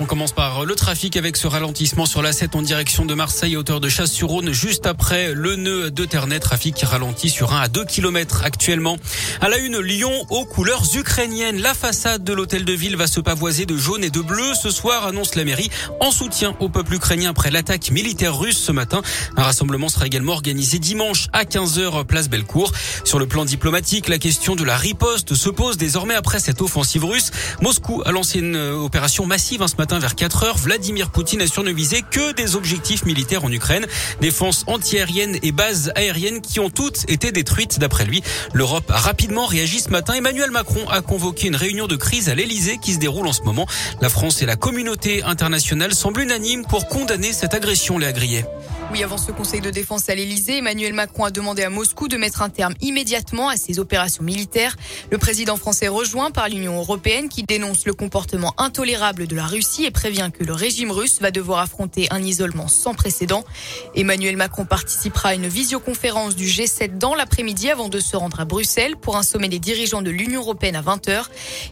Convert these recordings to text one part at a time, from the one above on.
On commence par le trafic avec ce ralentissement sur la 7 en direction de Marseille hauteur de Chasse-sur-Rhône juste après le nœud de Ternay. Trafic qui ralentit sur 1 à 2 km actuellement. À la une, Lyon aux couleurs ukrainiennes. La façade de l'hôtel de ville va se pavoiser de jaune et de bleu ce soir, annonce la mairie, en soutien au peuple ukrainien après l'attaque militaire russe ce matin. Un rassemblement sera également organisé dimanche à 15h place Bellecour. Sur le plan diplomatique, la question de la riposte se pose désormais après cette offensive russe. Moscou a lancé une opération massive matin vers 4 heures, Vladimir Poutine a surnovisé que des objectifs militaires en Ukraine, défense antiaérienne et bases aériennes qui ont toutes été détruites d'après lui. L'Europe a rapidement réagi ce matin. Emmanuel Macron a convoqué une réunion de crise à l'Elysée qui se déroule en ce moment. La France et la communauté internationale semblent unanimes pour condamner cette agression, les agriers. Oui, avant ce conseil de défense à l'Elysée, Emmanuel Macron a demandé à Moscou de mettre un terme immédiatement à ses opérations militaires. Le président français rejoint par l'Union européenne qui dénonce le comportement intolérable de la Russie et prévient que le régime russe va devoir affronter un isolement sans précédent. Emmanuel Macron participera à une visioconférence du G7 dans l'après-midi avant de se rendre à Bruxelles pour un sommet des dirigeants de l'Union européenne à 20h.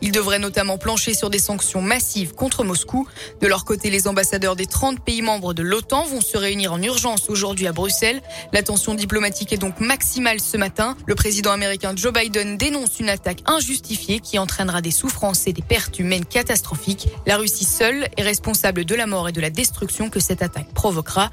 Il devrait notamment plancher sur des sanctions massives contre Moscou. De leur côté, les ambassadeurs des 30 pays membres de l'OTAN vont se réunir en urgence aujourd'hui à Bruxelles. La tension diplomatique est donc maximale ce matin. Le président américain Joe Biden dénonce une attaque injustifiée qui entraînera des souffrances et des pertes humaines catastrophiques. La Russie seule est responsable de la mort et de la destruction que cette attaque provoquera.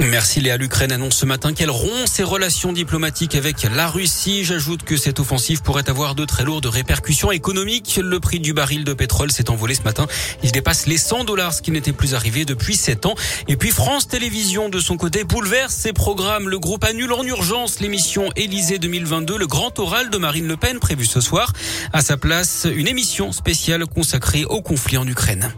Merci Léa. L'Ukraine annonce ce matin qu'elle rompt ses relations diplomatiques avec la Russie. J'ajoute que cette offensive pourrait avoir de très lourdes répercussions économiques. Le prix du baril de pétrole s'est envolé ce matin. Il dépasse les 100 dollars, ce qui n'était plus arrivé depuis 7 ans. Et puis France Télévisions de son côté, bouleverse ses programmes. Le groupe annule en urgence l'émission Élysée 2022, le grand oral de Marine Le Pen prévu ce soir. À sa place, une émission spéciale consacrée au conflit en Ukraine.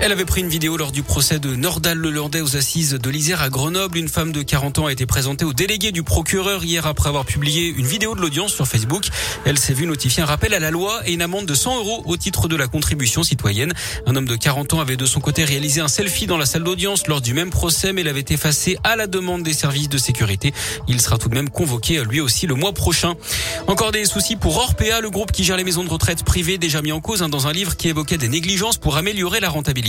Elle avait pris une vidéo lors du procès de Nordal Lelandais aux assises de l'Isère à Grenoble. Une femme de 40 ans a été présentée au délégué du procureur hier après avoir publié une vidéo de l'audience sur Facebook. Elle s'est vue notifier un rappel à la loi et une amende de 100 euros au titre de la contribution citoyenne. Un homme de 40 ans avait de son côté réalisé un selfie dans la salle d'audience lors du même procès, mais l'avait effacé à la demande des services de sécurité. Il sera tout de même convoqué lui aussi le mois prochain. Encore des soucis pour Orpea, le groupe qui gère les maisons de retraite privées déjà mis en cause hein, dans un livre qui évoquait des négligences pour améliorer la rentabilité.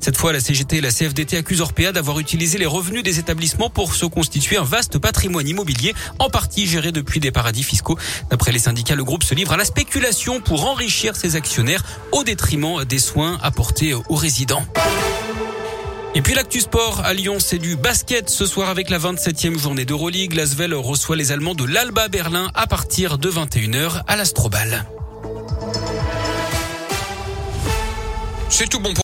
Cette fois, la CGT et la CFDT accusent Orpea d'avoir utilisé les revenus des établissements pour se constituer un vaste patrimoine immobilier, en partie géré depuis des paradis fiscaux. D'après les syndicats, le groupe se livre à la spéculation pour enrichir ses actionnaires au détriment des soins apportés aux résidents. Et puis l'actu sport à Lyon, c'est du basket ce soir avec la 27e journée d'Euroleague. L'Asvel reçoit les Allemands de l'Alba Berlin à partir de 21h à l'Astrobal. C'est tout bon pour